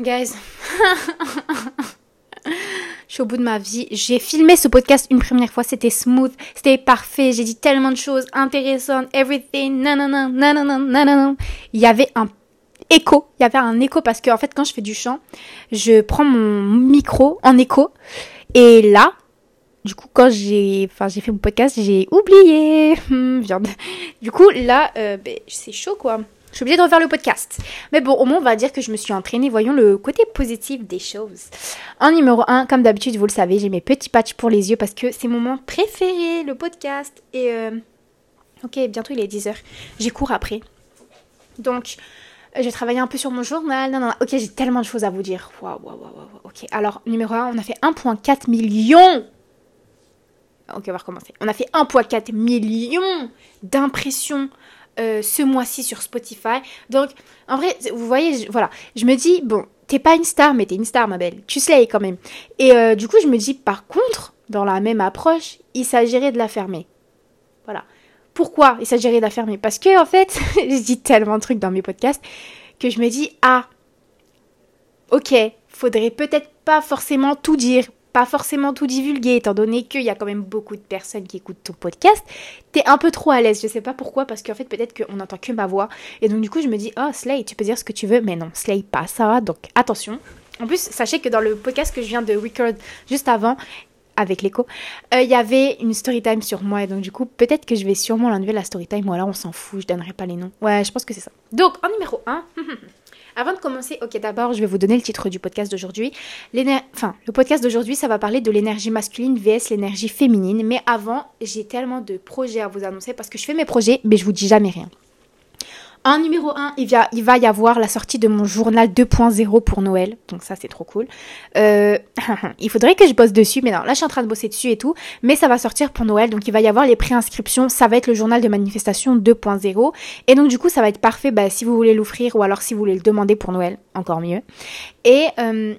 Guys, je suis au bout de ma vie. J'ai filmé ce podcast une première fois, c'était smooth, c'était parfait. J'ai dit tellement de choses intéressantes, everything, nanana, nanana, nanana. Il y avait un écho, il y avait un écho parce que fait quand je fais du chant, je prends mon micro en écho et là, du coup quand j'ai enfin j'ai fait mon podcast, j'ai oublié. Du coup là euh, ben, c'est chaud quoi. Je suis obligée de refaire le podcast. Mais bon, au moins, on va dire que je me suis entraînée. Voyons le côté positif des choses. En numéro 1, comme d'habitude, vous le savez, j'ai mes petits patchs pour les yeux parce que c'est mon moment préféré, le podcast. Et euh... ok, bientôt il est 10h. J'y cours après. Donc, j'ai travaillé un peu sur mon journal. Non, non, ok, j'ai tellement de choses à vous dire. Waouh, waouh, waouh. Ok, alors, numéro 1, on a fait 1,4 million. Ok, on va recommencer. On a fait 1,4 million d'impressions euh, ce mois-ci sur Spotify. Donc, en vrai, vous voyez, je, voilà, je me dis, bon, t'es pas une star, mais t'es une star, ma belle. Tu slay quand même. Et euh, du coup, je me dis, par contre, dans la même approche, il s'agirait de la fermer. Voilà. Pourquoi il s'agirait de la fermer? Parce que, en fait, je dis tellement de trucs dans mes podcasts que je me dis, ah, ok, faudrait peut-être pas forcément tout dire pas forcément tout divulguer, étant donné qu'il y a quand même beaucoup de personnes qui écoutent ton podcast, t'es un peu trop à l'aise. Je sais pas pourquoi, parce qu'en fait, peut-être qu'on n'entend que ma voix. Et donc, du coup, je me dis, oh, Slay, tu peux dire ce que tu veux, mais non, Slay pas ça. Donc, attention. En plus, sachez que dans le podcast que je viens de record juste avant, avec l'écho, euh, il y avait une story time sur moi. Et donc, du coup, peut-être que je vais sûrement l'enlever la story time. Alors, on s'en fout, je donnerai pas les noms. Ouais, je pense que c'est ça. Donc, en numéro 1. Avant de commencer, ok, d'abord, je vais vous donner le titre du podcast d'aujourd'hui. Enfin, le podcast d'aujourd'hui, ça va parler de l'énergie masculine vs l'énergie féminine. Mais avant, j'ai tellement de projets à vous annoncer parce que je fais mes projets, mais je vous dis jamais rien. En numéro 1, il, va, y avoir la sortie de mon journal 2.0 pour Noël. Donc ça, c'est trop cool. Euh, il faudrait que je bosse dessus, mais non, là, je suis en train de bosser dessus et tout. Mais ça va sortir pour Noël. Donc il va y avoir les préinscriptions. Ça va être le journal de manifestation 2.0. Et donc du coup, ça va être parfait bah, si vous voulez l'offrir ou alors si vous voulez le demander pour Noël. Encore mieux. Et... Euh,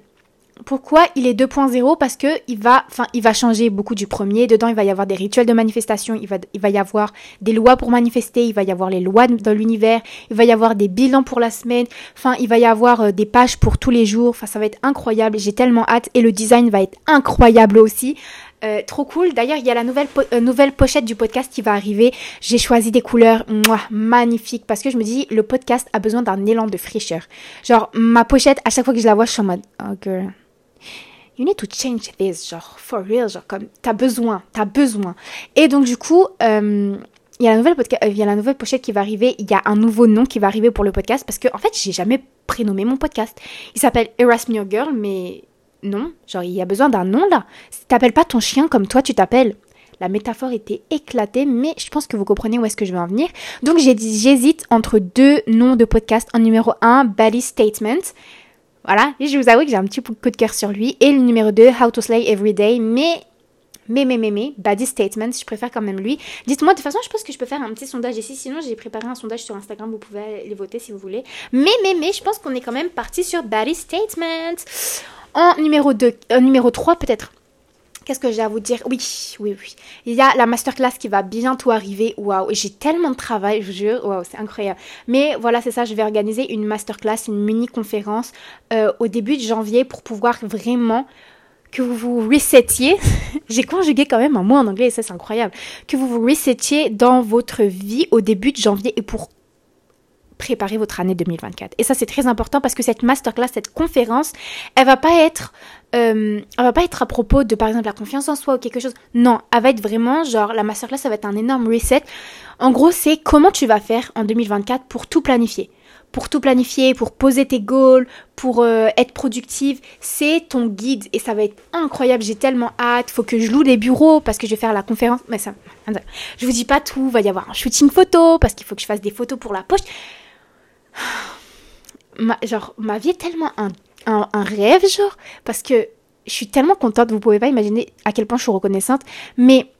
pourquoi il est 2.0 Parce que il va, enfin, il va changer beaucoup du premier. Dedans, il va y avoir des rituels de manifestation, il va, il va y avoir des lois pour manifester, il va y avoir les lois dans l'univers, il va y avoir des bilans pour la semaine. Enfin, il va y avoir euh, des pages pour tous les jours. Enfin, ça va être incroyable. J'ai tellement hâte et le design va être incroyable aussi. Euh, trop cool. D'ailleurs, il y a la nouvelle, euh, nouvelle pochette du podcast qui va arriver. J'ai choisi des couleurs magnifiques parce que je me dis, le podcast a besoin d'un élan de fraîcheur. Genre, ma pochette, à chaque fois que je la vois, je suis en mode, oh girl, you need to change this, genre, for real, genre, comme, t'as besoin, t'as besoin. Et donc, du coup, euh, il y a la nouvelle il y a la nouvelle pochette qui va arriver, il y a un nouveau nom qui va arriver pour le podcast parce que, en fait, j'ai jamais prénommé mon podcast. Il s'appelle Erasmus Girl, mais non, genre, il y a besoin d'un nom, là. T'appelles pas ton chien comme toi, tu t'appelles. La métaphore était éclatée, mais je pense que vous comprenez où est-ce que je veux en venir. Donc j'hésite entre deux noms de podcast. En numéro 1, Body Statement. Voilà, je vous avoue que j'ai un petit coup de cœur sur lui. Et le numéro 2, How to Slay Every Day. Mais, mais, mais, mais, mais, Body Statement, je préfère quand même lui. Dites-moi, de toute façon, je pense que je peux faire un petit sondage ici. Sinon, j'ai préparé un sondage sur Instagram, vous pouvez les voter si vous voulez. Mais, mais, mais, je pense qu'on est quand même parti sur Body Statement. En numéro 2, euh, numéro 3 peut-être. Qu'est-ce que j'ai à vous dire? Oui, oui, oui. Il y a la masterclass qui va bientôt arriver. Waouh, j'ai tellement de travail, je vous jure. Waouh, c'est incroyable. Mais voilà, c'est ça, je vais organiser une masterclass, une mini-conférence euh, au début de janvier pour pouvoir vraiment que vous vous resetiez. j'ai conjugué quand même un mot en anglais ça, c'est incroyable. Que vous vous resetiez dans votre vie au début de janvier et pour préparer votre année 2024. Et ça, c'est très important parce que cette masterclass, cette conférence, elle va pas être, euh, elle va pas être à propos de, par exemple, la confiance en soi ou quelque chose. Non, elle va être vraiment, genre, la masterclass, ça va être un énorme reset. En gros, c'est comment tu vas faire en 2024 pour tout planifier. Pour tout planifier, pour poser tes goals, pour euh, être productive, c'est ton guide et ça va être incroyable. J'ai tellement hâte. Faut que je loue des bureaux parce que je vais faire la conférence. Mais ça, je vous dis pas tout. Il va y avoir un shooting photo parce qu'il faut que je fasse des photos pour la poche ma, genre, ma vie est tellement un, un, rêve, genre, parce que je suis tellement contente, vous pouvez pas imaginer à quel point je suis reconnaissante, mais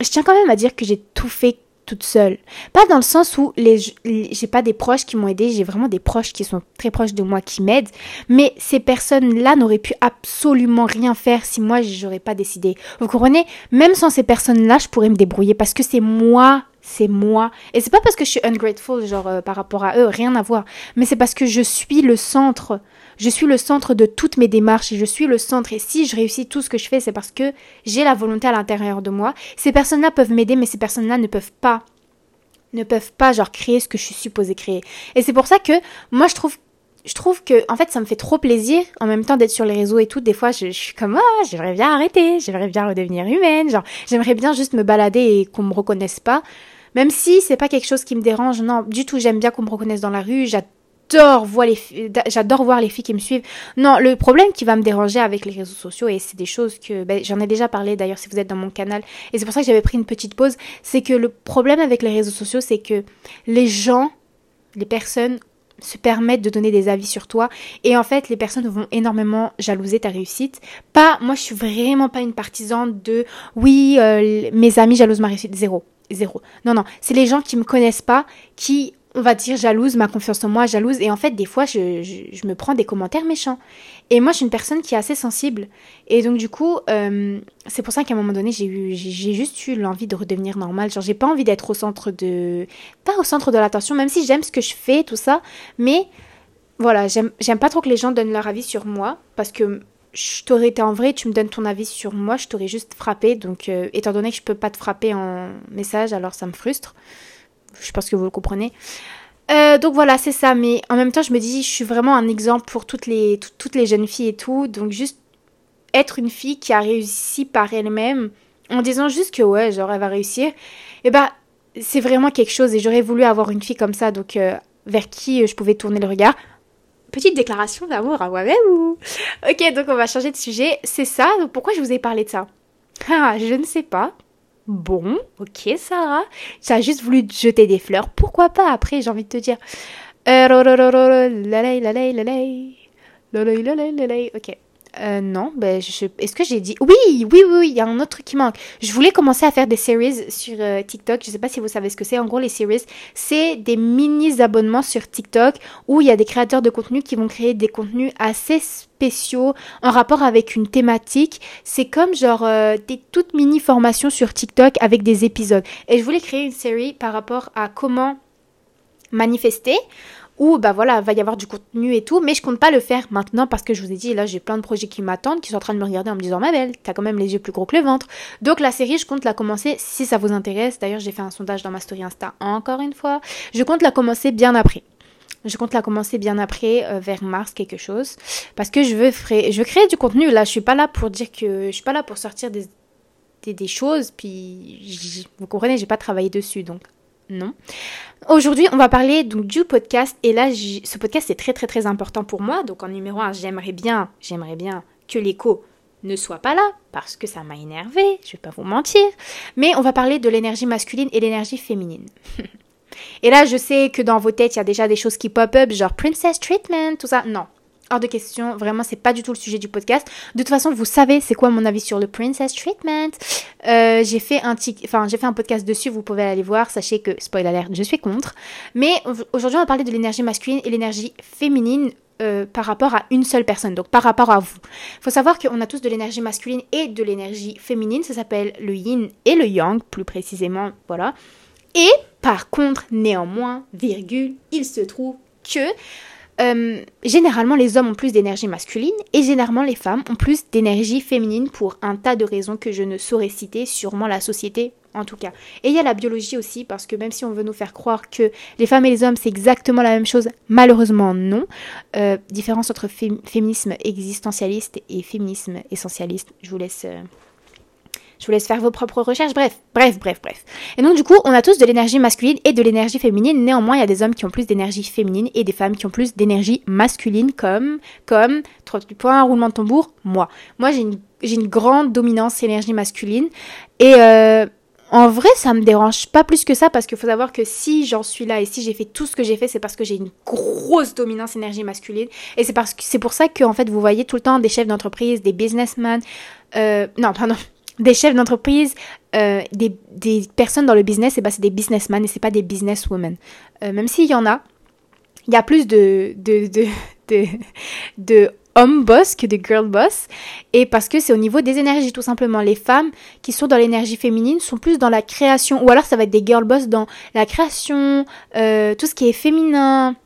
je tiens quand même à dire que j'ai tout fait toute seule. Pas dans le sens où les, j'ai pas des proches qui m'ont aidé, j'ai vraiment des proches qui sont très proches de moi qui m'aident, mais ces personnes-là n'auraient pu absolument rien faire si moi j'aurais pas décidé. Vous comprenez? Même sans ces personnes-là, je pourrais me débrouiller parce que c'est moi c'est moi. Et c'est pas parce que je suis ungrateful, genre euh, par rapport à eux, rien à voir. Mais c'est parce que je suis le centre je suis le centre de toutes mes démarches et je suis le centre. Et si je réussis tout ce que je fais, c'est parce que j'ai la volonté à l'intérieur de moi. Ces personnes-là peuvent m'aider, mais ces personnes-là ne peuvent pas, ne peuvent pas, genre, créer ce que je suis supposée créer. Et c'est pour ça que moi, je trouve je trouve que en fait ça me fait trop plaisir en même temps d'être sur les réseaux et tout. Des fois je, suis comme ah j'aimerais bien arrêter j'aimerais bien redevenir humaine. Genre j'aimerais bien juste me balader et qu'on me reconnaisse pas. Même si c'est pas quelque chose qui me dérange non du tout j'aime bien qu'on me reconnaisse dans la rue. J'adore voir les j'adore voir les filles qui me suivent. Non le problème qui va me déranger avec les réseaux sociaux et c'est des choses que ben, j'en ai déjà parlé d'ailleurs si vous êtes dans mon canal et c'est pour ça que j'avais pris une petite pause c'est que le problème avec les réseaux sociaux c'est que les gens les personnes se permettre de donner des avis sur toi. Et en fait, les personnes vont énormément jalouser ta réussite. Pas, moi, je suis vraiment pas une partisane de oui, euh, mes amis jalousent ma réussite. Zéro. Zéro. Non, non. C'est les gens qui me connaissent pas qui on va dire jalouse, ma confiance en moi, jalouse. Et en fait, des fois, je, me prends des commentaires méchants. Et moi, je suis une personne qui est assez sensible. Et donc, du coup, euh, c'est pour ça qu'à un moment donné, j'ai eu, j'ai juste eu l'envie de redevenir normale. Genre, j'ai pas envie d'être au centre de, pas au centre de l'attention, même si j'aime ce que je fais, tout ça. Mais voilà, j'aime pas trop que les gens donnent leur avis sur moi parce que je t'aurais été en vrai, tu me donnes ton avis sur moi, je t'aurais juste frappé. Donc, euh, étant donné que je peux pas te frapper en message, alors ça me frustre. Je pense que vous le comprenez. Euh, donc voilà, c'est ça. Mais en même temps, je me dis, je suis vraiment un exemple pour toutes les, toutes les jeunes filles et tout. Donc juste être une fille qui a réussi par elle-même, en disant juste que ouais, genre elle va réussir, et eh ben c'est vraiment quelque chose. Et j'aurais voulu avoir une fille comme ça, donc euh, vers qui euh, je pouvais tourner le regard. Petite déclaration d'amour à moi-même Ok, donc on va changer de sujet. C'est ça. Donc pourquoi je vous ai parlé de ça? Ah, je ne sais pas. Bon, ok Sarah, tu as juste voulu te jeter des fleurs, pourquoi pas après j'ai envie de te dire. Ok. Euh, non, ben, je, est-ce que j'ai dit Oui, oui, oui, oui, il y a un autre qui manque. Je voulais commencer à faire des series sur euh, TikTok. Je sais pas si vous savez ce que c'est. En gros, les series, c'est des mini-abonnements sur TikTok où il y a des créateurs de contenu qui vont créer des contenus assez spéciaux en rapport avec une thématique. C'est comme genre euh, des toutes mini formations sur TikTok avec des épisodes. Et je voulais créer une série par rapport à comment manifester où bah voilà, va y avoir du contenu et tout, mais je compte pas le faire maintenant parce que je vous ai dit, là j'ai plein de projets qui m'attendent, qui sont en train de me regarder en me disant, ma belle, t'as quand même les yeux plus gros que le ventre. Donc la série, je compte la commencer si ça vous intéresse. D'ailleurs, j'ai fait un sondage dans ma story Insta encore une fois. Je compte la commencer bien après. Je compte la commencer bien après, euh, vers mars, quelque chose. Parce que je veux, créer du contenu. Là, je suis pas là pour dire que. Je suis pas là pour sortir des, des choses. Puis, vous comprenez, j'ai pas travaillé dessus. Donc, non. Aujourd'hui, on va parler donc du podcast et là, ce podcast est très très très important pour moi. Donc en numéro 1, j'aimerais bien, j'aimerais bien que l'écho ne soit pas là parce que ça m'a énervé, je vais pas vous mentir. Mais on va parler de l'énergie masculine et l'énergie féminine. et là, je sais que dans vos têtes, il y a déjà des choses qui pop up genre princess treatment, tout ça. Non, hors de question. Vraiment, c'est pas du tout le sujet du podcast. De toute façon, vous savez c'est quoi mon avis sur le Princess Treatment? Euh, j'ai fait un enfin j'ai fait un podcast dessus. Vous pouvez aller voir. Sachez que spoil alert, je suis contre. Mais aujourd'hui, on va parler de l'énergie masculine et l'énergie féminine. Euh, par rapport à une seule personne, donc par rapport à vous. Il faut savoir qu'on a tous de l'énergie masculine et de l'énergie féminine, ça s'appelle le yin et le yang, plus précisément, voilà. Et par contre, néanmoins, virgule, il se trouve que euh, généralement, les hommes ont plus d'énergie masculine et généralement, les femmes ont plus d'énergie féminine pour un tas de raisons que je ne saurais citer, sûrement la société en tout cas. Et il y a la biologie aussi, parce que même si on veut nous faire croire que les femmes et les hommes, c'est exactement la même chose, malheureusement non. Euh, différence entre féminisme existentialiste et féminisme essentialiste. Je vous laisse... Euh, je vous laisse faire vos propres recherches. Bref, bref, bref, bref. Et donc, du coup, on a tous de l'énergie masculine et de l'énergie féminine. Néanmoins, il y a des hommes qui ont plus d'énergie féminine et des femmes qui ont plus d'énergie masculine, comme, comme, trois points, roulement de tambour, moi. Moi, j'ai une, une grande dominance énergie masculine. Et, euh, en vrai, ça me dérange pas plus que ça parce qu'il faut savoir que si j'en suis là et si j'ai fait tout ce que j'ai fait, c'est parce que j'ai une grosse dominance énergie masculine. Et c'est parce que c'est pour ça que en fait, vous voyez tout le temps des chefs d'entreprise, des businessmen, euh, non, pardon, des chefs d'entreprise, euh, des, des, personnes dans le business, et ben c'est des businessmen et c'est pas des businesswomen. Euh, même s'il y en a, il y a plus de, de, de, de, de hommes boss que de girl boss. Et parce que c'est au niveau des énergies, tout simplement. Les femmes qui sont dans l'énergie féminine sont plus dans la création, ou alors ça va être des girl boss dans la création, euh, tout ce qui est féminin,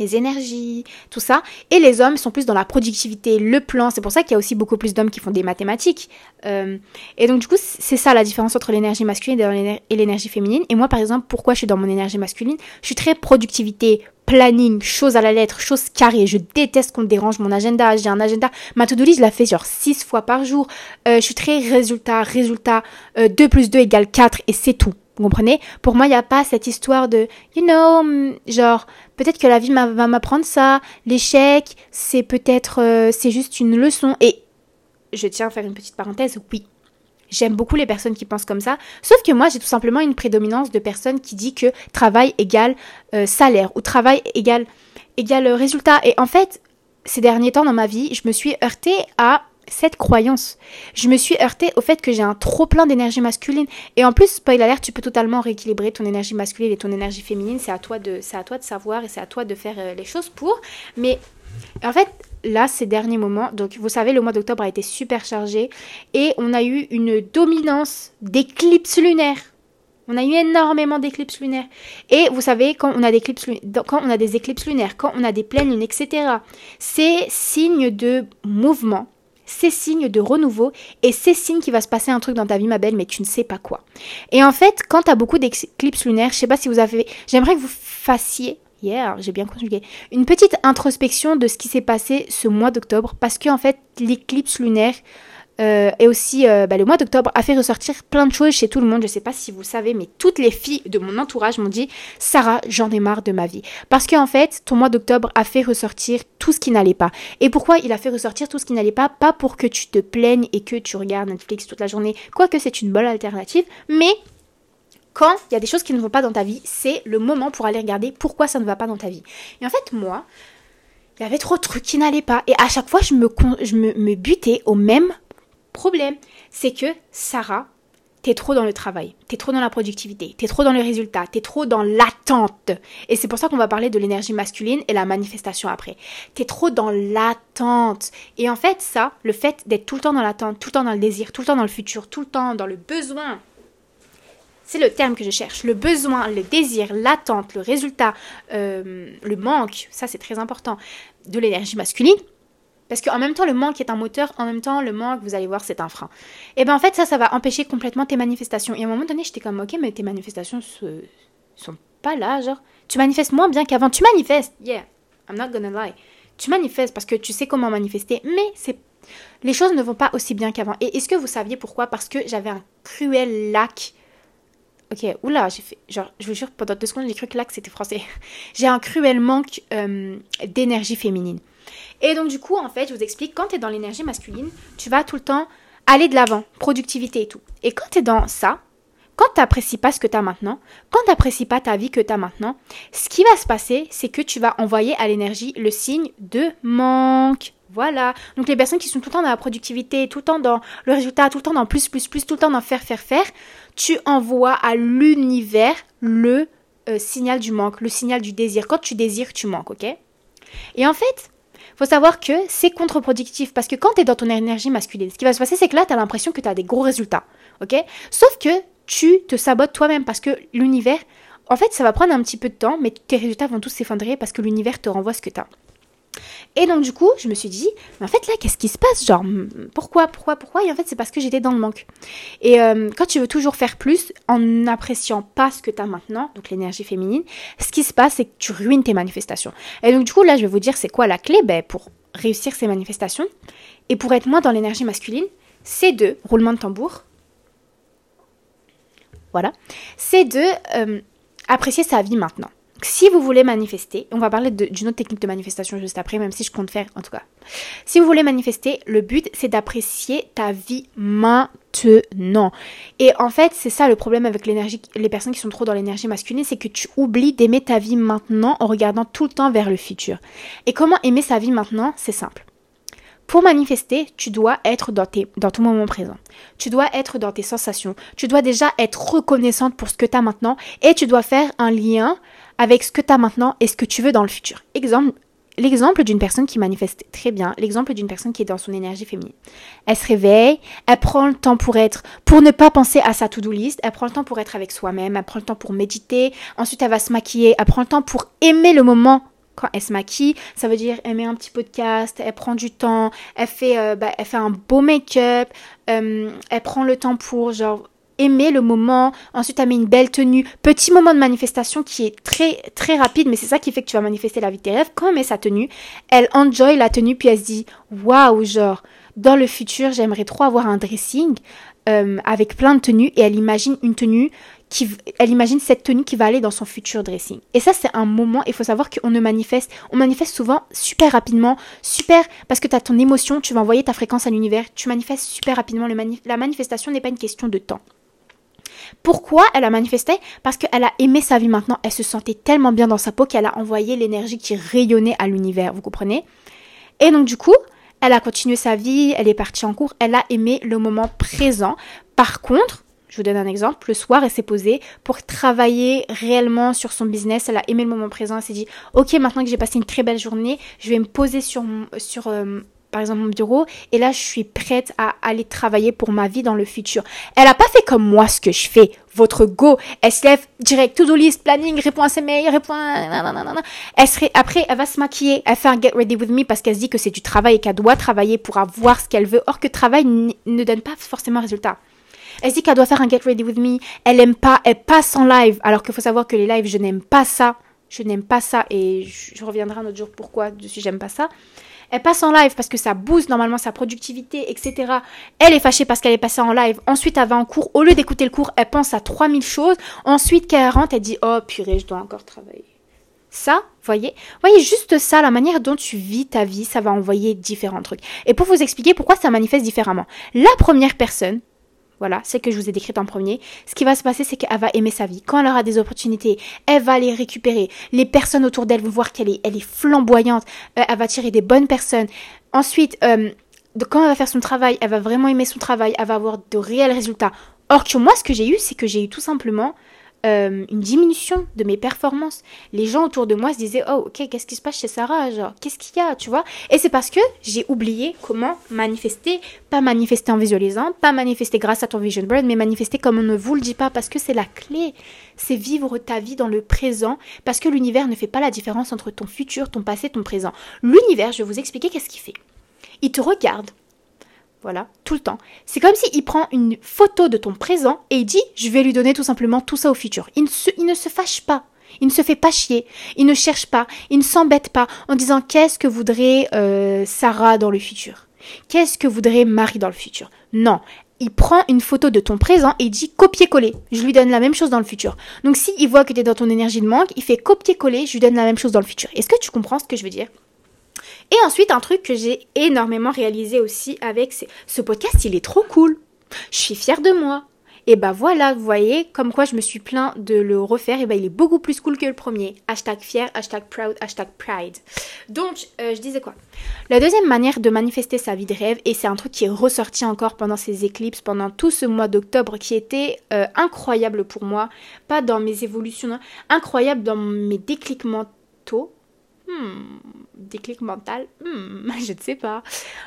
les énergies, tout ça. Et les hommes sont plus dans la productivité, le plan. C'est pour ça qu'il y a aussi beaucoup plus d'hommes qui font des mathématiques. Euh, et donc du coup, c'est ça la différence entre l'énergie masculine et l'énergie féminine. Et moi, par exemple, pourquoi je suis dans mon énergie masculine? Je suis très productivité, planning, chose à la lettre, chose carrée. Je déteste qu'on dérange mon agenda. J'ai un agenda. Ma to-do list, je la fais genre 6 fois par jour. Euh, je suis très résultat, résultat. 2 euh, plus 2 égale 4 et c'est tout. Vous comprenez? Pour moi, il n'y a pas cette histoire de, you know, mm, genre, peut-être que la vie va m'apprendre ça, l'échec, c'est peut-être, euh, c'est juste une leçon. Et je tiens à faire une petite parenthèse, oui. J'aime beaucoup les personnes qui pensent comme ça, sauf que moi j'ai tout simplement une prédominance de personnes qui dit que travail égale euh, salaire ou travail égale, égale résultat. Et en fait, ces derniers temps dans ma vie, je me suis heurtée à cette croyance. Je me suis heurtée au fait que j'ai un trop plein d'énergie masculine. Et en plus, spoiler alert, tu peux totalement rééquilibrer ton énergie masculine et ton énergie féminine. C'est à toi de, c'est à toi de savoir et c'est à toi de faire euh, les choses pour. Mais en fait, là, ces derniers moments, donc vous savez, le mois d'octobre a été super chargé et on a eu une dominance d'éclipses lunaires. On a eu énormément d'éclipses lunaires. Et vous savez, quand on a des, quand on a des éclipses lunaires, quand on a des pleines lunes, etc., c'est signe de mouvement, c'est signe de renouveau et c'est signe qu'il va se passer un truc dans ta vie, ma belle, mais tu ne sais pas quoi. Et en fait, quand tu as beaucoup d'éclipses lunaires, je sais pas si vous avez. J'aimerais que vous fassiez. Hier, j'ai bien conjugué. Une petite introspection de ce qui s'est passé ce mois d'octobre parce que en fait, l'éclipse lunaire euh, et aussi euh, bah, le mois d'octobre a fait ressortir plein de choses chez tout le monde. Je sais pas si vous savez, mais toutes les filles de mon entourage m'ont dit Sarah, j'en ai marre de ma vie. Parce qu'en fait, ton mois d'octobre a fait ressortir tout ce qui n'allait pas. Et pourquoi il a fait ressortir tout ce qui n'allait pas? Pas pour que tu te plaignes et que tu regardes Netflix toute la journée, quoique c'est une bonne alternative, mais quand il y a des choses qui ne vont pas dans ta vie, c'est le moment pour aller regarder pourquoi ça ne va pas dans ta vie. Et en fait, moi, il y avait trop de trucs qui n'allaient pas. Et à chaque fois, je me, je me butais au même problème, c'est que Sarah, t'es trop dans le travail, t'es trop dans la productivité, t'es trop dans le résultat, t'es trop dans l'attente. Et c'est pour ça qu'on va parler de l'énergie masculine et la manifestation après. T'es trop dans l'attente. Et en fait, ça, le fait d'être tout le temps dans l'attente, tout le temps dans le désir, tout le temps dans le futur, tout le temps dans le besoin, c'est le terme que je cherche. Le besoin, le désir, l'attente, le résultat, euh, le manque, ça c'est très important, de l'énergie masculine, parce qu'en même temps, le manque est un moteur, en même temps, le manque, vous allez voir, c'est un frein. Et bien en fait, ça, ça va empêcher complètement tes manifestations. Et à un moment donné, j'étais comme, ok, mais tes manifestations se... sont pas là, genre. Tu manifestes moins bien qu'avant. Tu manifestes, yeah, I'm not gonna lie. Tu manifestes parce que tu sais comment manifester, mais c'est les choses ne vont pas aussi bien qu'avant. Et est-ce que vous saviez pourquoi? Parce que j'avais un cruel lac. Ok, oula, j'ai fait. Genre, je vous jure, pendant deux secondes, j'ai cru que lac c'était français. j'ai un cruel manque euh, d'énergie féminine. Et donc, du coup, en fait, je vous explique, quand tu es dans l'énergie masculine, tu vas tout le temps aller de l'avant, productivité et tout. Et quand tu es dans ça, quand tu n'apprécies pas ce que tu as maintenant, quand tu n'apprécies pas ta vie que tu as maintenant, ce qui va se passer, c'est que tu vas envoyer à l'énergie le signe de manque. Voilà. Donc les personnes qui sont tout le temps dans la productivité, tout le temps dans le résultat, tout le temps dans plus, plus, plus, tout le temps dans faire, faire, faire, tu envoies à l'univers le euh, signal du manque, le signal du désir. Quand tu désires, tu manques, ok? Et en fait, faut savoir que c'est contre-productif parce que quand tu es dans ton énergie masculine, ce qui va se passer, c'est que là, tu as l'impression que tu as des gros résultats. OK? Sauf que tu te sabotes toi-même parce que l'univers, en fait, ça va prendre un petit peu de temps, mais tes résultats vont tous s'effondrer parce que l'univers te renvoie ce que tu as. Et donc du coup, je me suis dit, mais en fait là, qu'est-ce qui se passe? Genre, pourquoi, pourquoi, pourquoi? Et en fait, c'est parce que j'étais dans le manque. Et euh, quand tu veux toujours faire plus, en n'appréciant pas ce que tu as maintenant, donc l'énergie féminine, ce qui se passe, c'est que tu ruines tes manifestations. Et donc du coup, là, je vais vous dire, c'est quoi la clé? Ben, pour réussir ces manifestations et pour être moins dans l'énergie masculine, c'est de, roulement de tambour, voilà, c'est de euh, apprécier sa vie maintenant si vous voulez manifester, on va parler d'une autre technique de manifestation juste après, même si je compte faire en tout cas. Si vous voulez manifester, le but c'est d'apprécier ta vie maintenant. Et en fait, c'est ça le problème avec l'énergie, les personnes qui sont trop dans l'énergie masculine, c'est que tu oublies d'aimer ta vie maintenant en regardant tout le temps vers le futur. Et comment aimer sa vie maintenant? C'est simple. Pour manifester, tu dois être dans, tes, dans ton moment présent. Tu dois être dans tes sensations. Tu dois déjà être reconnaissante pour ce que tu as maintenant et tu dois faire un lien avec ce que tu as maintenant et ce que tu veux dans le futur. Exemple, l'exemple d'une personne qui manifeste très bien, l'exemple d'une personne qui est dans son énergie féminine. Elle se réveille, elle prend le temps pour être, pour ne pas penser à sa to-do list, elle prend le temps pour être avec soi-même, elle prend le temps pour méditer, ensuite elle va se maquiller, elle prend le temps pour aimer le moment quand elle se maquille, ça veut dire elle met un petit podcast, elle prend du temps, elle fait, euh, bah, elle fait un beau make-up, euh, elle prend le temps pour genre aimer le moment, ensuite elle met une belle tenue, petit moment de manifestation qui est très très rapide, mais c'est ça qui fait que tu vas manifester la vie de tes rêves. Quand elle met sa tenue, elle enjoy la tenue puis elle se dit waouh genre dans le futur j'aimerais trop avoir un dressing euh, avec plein de tenues et elle imagine une tenue qui, elle imagine cette tenue qui va aller dans son futur dressing. Et ça, c'est un moment, il faut savoir qu'on ne manifeste, on manifeste souvent super rapidement, super, parce que tu as ton émotion, tu vas envoyer ta fréquence à l'univers, tu manifestes super rapidement. La manifestation n'est pas une question de temps. Pourquoi elle a manifesté? Parce qu'elle a aimé sa vie maintenant, elle se sentait tellement bien dans sa peau qu'elle a envoyé l'énergie qui rayonnait à l'univers, vous comprenez? Et donc du coup, elle a continué sa vie, elle est partie en cours, elle a aimé le moment présent. Par contre, je vous donne un exemple, le soir, elle s'est posée pour travailler réellement sur son business. Elle a aimé le moment présent. Elle s'est dit, ok, maintenant que j'ai passé une très belle journée, je vais me poser sur, euh, par exemple, mon bureau. Et là, je suis prête à aller travailler pour ma vie dans le futur. Elle n'a pas fait comme moi ce que je fais. Votre go. Elle se lève direct, to-do list, planning, répond à ses mails, répond à... Elle serait, après, elle va se maquiller. Elle fait un get ready with me parce qu'elle se dit que c'est du travail et qu'elle doit travailler pour avoir ce qu'elle veut. Or que travail ne donne pas forcément résultat. Elle dit qu'elle doit faire un Get Ready With Me. Elle aime pas, elle passe en live. Alors qu'il faut savoir que les lives, je n'aime pas ça. Je n'aime pas ça. Et je, reviendrai un autre jour pourquoi dessus j'aime pas ça. Elle passe en live parce que ça booste normalement sa productivité, etc. Elle est fâchée parce qu'elle est passée en live. Ensuite, elle va en cours. Au lieu d'écouter le cours, elle pense à 3000 choses. Ensuite, quand elle rentre, elle dit Oh purée, je dois encore travailler. Ça, voyez, voyez juste ça, la manière dont tu vis ta vie, ça va envoyer différents trucs. Et pour vous expliquer pourquoi ça manifeste différemment. La première personne, voilà, celle que je vous ai décrite en premier. Ce qui va se passer, c'est qu'elle va aimer sa vie. Quand elle aura des opportunités, elle va les récupérer. Les personnes autour d'elle vont voir qu'elle est, elle est flamboyante. Euh, elle va tirer des bonnes personnes. Ensuite, euh, quand elle va faire son travail, elle va vraiment aimer son travail. Elle va avoir de réels résultats. Or moi, ce que j'ai eu, c'est que j'ai eu tout simplement euh, une diminution de mes performances. Les gens autour de moi se disaient Oh, ok, qu'est-ce qui se passe chez Sarah Genre, qu'est-ce qu'il y a Tu vois? Et c'est parce que j'ai oublié comment manifester. Pas manifester en visualisant, pas manifester grâce à ton vision board, mais manifester comme on ne vous le dit pas parce que c'est la clé. C'est vivre ta vie dans le présent parce que l'univers ne fait pas la différence entre ton futur, ton passé, ton présent. L'univers, je vais vous expliquer qu'est-ce qu'il fait. Il te regarde voilà, tout le temps. C'est comme s'il prend une photo de ton présent et il dit je vais lui donner tout simplement tout ça au futur. Il ne se, il ne se fâche pas. Il ne se fait pas chier, il ne cherche pas, il ne s'embête pas en disant qu'est-ce que voudrait euh, Sarah dans le futur? Qu'est-ce que voudrait Marie dans le futur? Non, il prend une photo de ton présent et il dit copier-coller. Je lui donne la même chose dans le futur. Donc s'il il voit que tu es dans ton énergie de manque, il fait copier-coller, je lui donne la même chose dans le futur. Est-ce que tu comprends ce que je veux dire? Et ensuite, un truc que j'ai énormément réalisé aussi avec ce podcast, il est trop cool. Je suis fière de moi. Et bah voilà, vous voyez, comme quoi je me suis plaint de le refaire, et bah il est beaucoup plus cool que le premier. Hashtag fier, hashtag proud, hashtag pride. Donc, euh, je disais quoi? La deuxième manière de manifester sa vie de rêve, et c'est un truc qui est ressorti encore pendant ces éclips, pendant tout ce mois d'octobre, qui était euh, incroyable pour moi, pas dans mes évolutions, incroyable dans mes déclics mentaux, Hmm, déclic mental, hmm, je ne sais pas.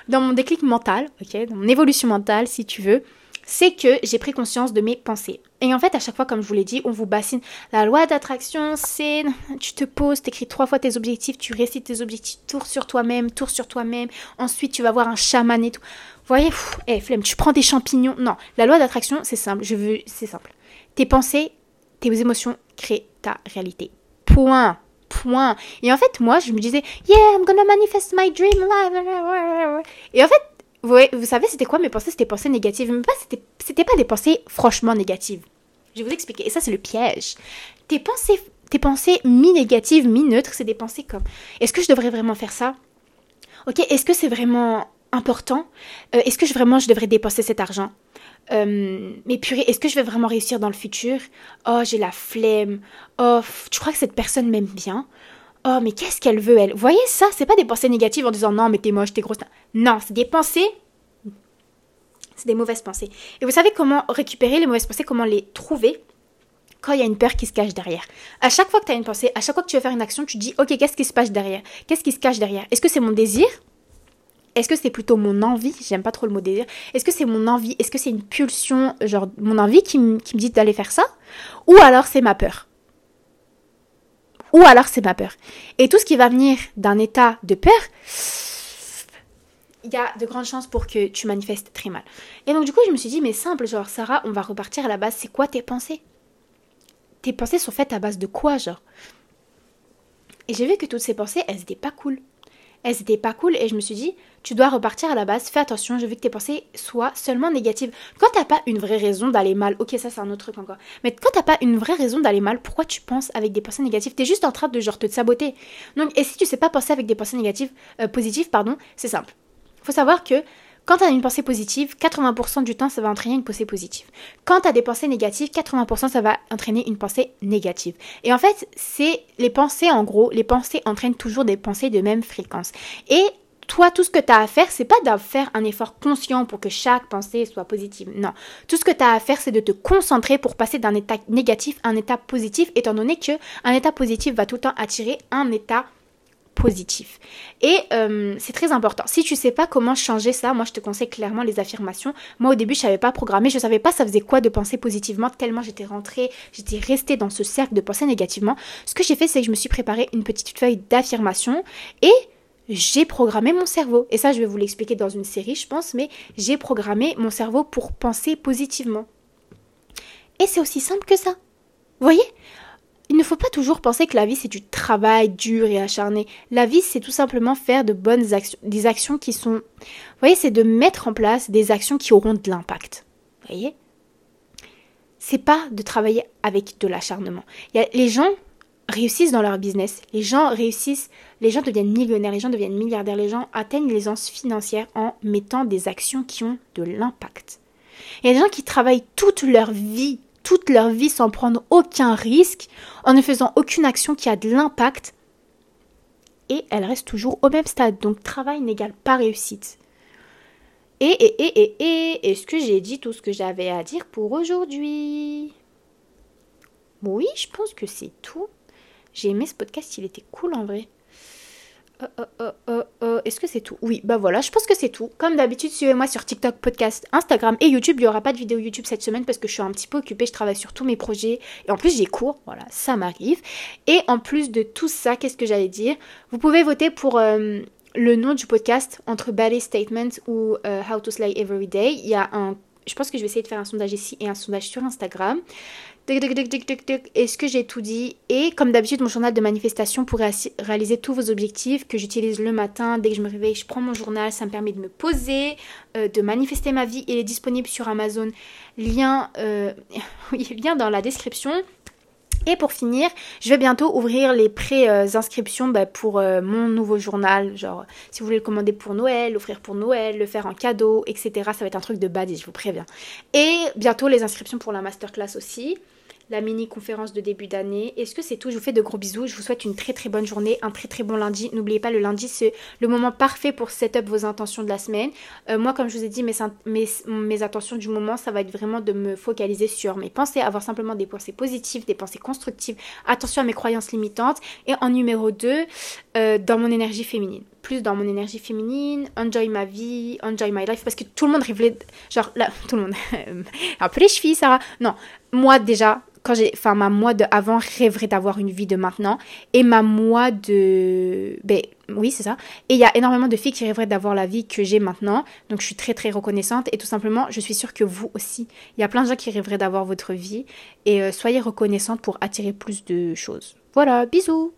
Dans mon déclic mental, ok, dans mon évolution mentale, si tu veux, c'est que j'ai pris conscience de mes pensées. Et en fait, à chaque fois, comme je vous l'ai dit, on vous bassine. La loi d'attraction, c'est tu te poses, tu écris trois fois tes objectifs, tu récites tes objectifs, tour sur toi-même, tour sur toi-même. Ensuite, tu vas voir un chaman et tout. Vous voyez, eh, flemme, tu prends des champignons. Non, la loi d'attraction, c'est simple. Je veux, c'est simple. Tes pensées, tes émotions créent ta réalité. Point Et en fait, moi, je me disais, yeah, I'm gonna manifest my dream life. Et en fait, vous, vous savez, c'était quoi mes pensées? C'était des pensées négatives. Mais pas, c'était, c'était pas des pensées franchement négatives. Je vais vous expliquer. Et ça, c'est le piège. Tes pensées, tes pensées mi-négatives, mi-neutres, c'est des pensées comme, est-ce que je devrais vraiment faire ça? Ok, est-ce que c'est vraiment important? Euh, Est-ce que je, vraiment je devrais dépenser cet argent? Euh, mais purée, est-ce que je vais vraiment réussir dans le futur? Oh, j'ai la flemme. Oh, tu crois que cette personne m'aime bien? Oh, mais qu'est-ce qu'elle veut, elle? Vous voyez ça C'est pas des pensées négatives en disant non, mais t'es moche, t'es grosse. Non, c'est des pensées. C'est des mauvaises pensées. Et vous savez comment récupérer les mauvaises pensées, comment les trouver? Quand il y a une peur qui se cache derrière. À chaque fois que tu as une pensée, à chaque fois que tu veux faire une action, tu dis OK, qu'est-ce qui se passe derrière? Qu'est-ce qui se cache derrière? Est-ce que c'est mon désir? Est-ce que c'est plutôt mon envie J'aime pas trop le mot désir. Est-ce que c'est mon envie Est-ce que c'est une pulsion, genre mon envie qui, me dit d'aller faire ça Ou alors c'est ma peur? Ou alors c'est ma peur. Et tout ce qui va venir d'un état de peur, il y a de grandes chances pour que tu manifestes très mal. Et donc du coup, je me suis dit, mais simple, genre Sarah, on va repartir à la base, c'est quoi tes pensées? Tes pensées sont faites à base de quoi, genre? Et j'ai vu que toutes ces pensées, elles étaient pas cool. Elles étaient pas cool et je me suis dit, tu dois repartir à la base, fais attention, je veux que tes pensées soient seulement négatives. Quand t'as pas une vraie raison d'aller mal, ok, ça c'est un autre truc encore, mais quand t'as pas une vraie raison d'aller mal, pourquoi tu penses avec des pensées négatives? T'es juste en train de genre te saboter. Donc, et si tu sais pas penser avec des pensées négatives, euh, positives, pardon, c'est simple faut savoir que quand tu as une pensée positive, 80% du temps, ça va entraîner une pensée positive. Quand tu as des pensées négatives, 80% ça va entraîner une pensée négative. Et en fait, c'est les pensées, en gros, les pensées entraînent toujours des pensées de même fréquence. Et toi, tout ce que tu as à faire, c'est pas de faire un effort conscient pour que chaque pensée soit positive. Non. Tout ce que tu as à faire, c'est de te concentrer pour passer d'un état négatif à un état positif, étant donné que un état positif va tout le temps attirer un état positif. Et euh, c'est très important. Si tu sais pas comment changer ça, moi je te conseille clairement les affirmations. Moi au début je savais pas programmer, je savais pas ça faisait quoi de penser positivement tellement j'étais rentrée, j'étais restée dans ce cercle de penser négativement. Ce que j'ai fait c'est que je me suis préparé une petite feuille d'affirmations et j'ai programmé mon cerveau. Et ça je vais vous l'expliquer dans une série je pense, mais j'ai programmé mon cerveau pour penser positivement. Et c'est aussi simple que ça. Vous voyez? Il ne faut pas toujours penser que la vie c'est du travail dur et acharné. La vie c'est tout simplement faire de bonnes actions, des actions qui sont... Vous voyez, c'est de mettre en place des actions qui auront de l'impact. Vous voyez? C'est pas de travailler avec de l'acharnement. Les gens réussissent dans leur business, les gens réussissent, les gens deviennent millionnaires, les gens deviennent milliardaires, les gens atteignent l'aisance financière en mettant des actions qui ont de l'impact. Il y a des gens qui travaillent toute leur vie toute leur vie sans prendre aucun risque, en ne faisant aucune action qui a de l'impact, et elles restent toujours au même stade. Donc travail n'égale pas réussite. Et, et, et, et, et, est-ce que j'ai dit tout ce que j'avais à dire pour aujourd'hui? Oui, je pense que c'est tout. J'ai aimé ce podcast, il était cool en vrai. Euh, euh, euh, est-ce que c'est tout? Oui, bah voilà, je pense que c'est tout. Comme d'habitude, suivez-moi sur TikTok, podcast, Instagram et YouTube. Il n'y aura pas de vidéo YouTube cette semaine parce que je suis un petit peu occupée, je travaille sur tous mes projets. Et en plus, j'ai cours, voilà, ça m'arrive. Et en plus de tout ça, qu'est-ce que j'allais dire? Vous pouvez voter pour le nom du podcast entre Ballet Statement ou How to Slay Every Day. Je pense que je vais essayer de faire un sondage ici et un sondage sur Instagram. Est-ce que j'ai tout dit? Et comme d'habitude, mon journal de manifestation pour réaliser tous vos objectifs que j'utilise le matin, dès que je me réveille, je prends mon journal, ça me permet de me poser, euh, de manifester ma vie. Il est disponible sur Amazon. Lien, euh, lien dans la description. Et pour finir, je vais bientôt ouvrir les pré-inscriptions bah, pour euh, mon nouveau journal. Genre, si vous voulez le commander pour Noël, l'offrir pour Noël, le faire en cadeau, etc. Ça va être un truc de bad, je vous préviens. Et bientôt les inscriptions pour la masterclass aussi la mini-conférence de début d'année. Est-ce que c'est tout? Je vous fais de gros bisous. Je vous souhaite une très très bonne journée, un très très bon lundi. N'oubliez pas, le lundi, c'est le moment parfait pour set up vos intentions de la semaine. Euh, moi, comme je vous ai dit, mes, intentions du moment, ça va être vraiment de me focaliser sur mes pensées, avoir simplement des pensées positives, des pensées constructives. Attention à mes croyances limitantes. Et en numéro 2, euh, dans mon énergie féminine plus dans mon énergie féminine, enjoy ma vie, enjoy my life, parce que tout le monde rêvait, genre, là, tout le monde, un peu les chevilles, Sarah, non, moi déjà, quand j'ai, enfin ma moi de avant rêverait d'avoir une vie de maintenant et ma moi de, ben oui c'est ça. Et il y a énormément de filles qui rêveraient d'avoir la vie que j'ai maintenant. Donc je suis très très reconnaissante et tout simplement je suis sûre que vous aussi, il y a plein de gens qui rêveraient d'avoir votre vie et euh, soyez reconnaissante pour attirer plus de choses. Voilà, bisous.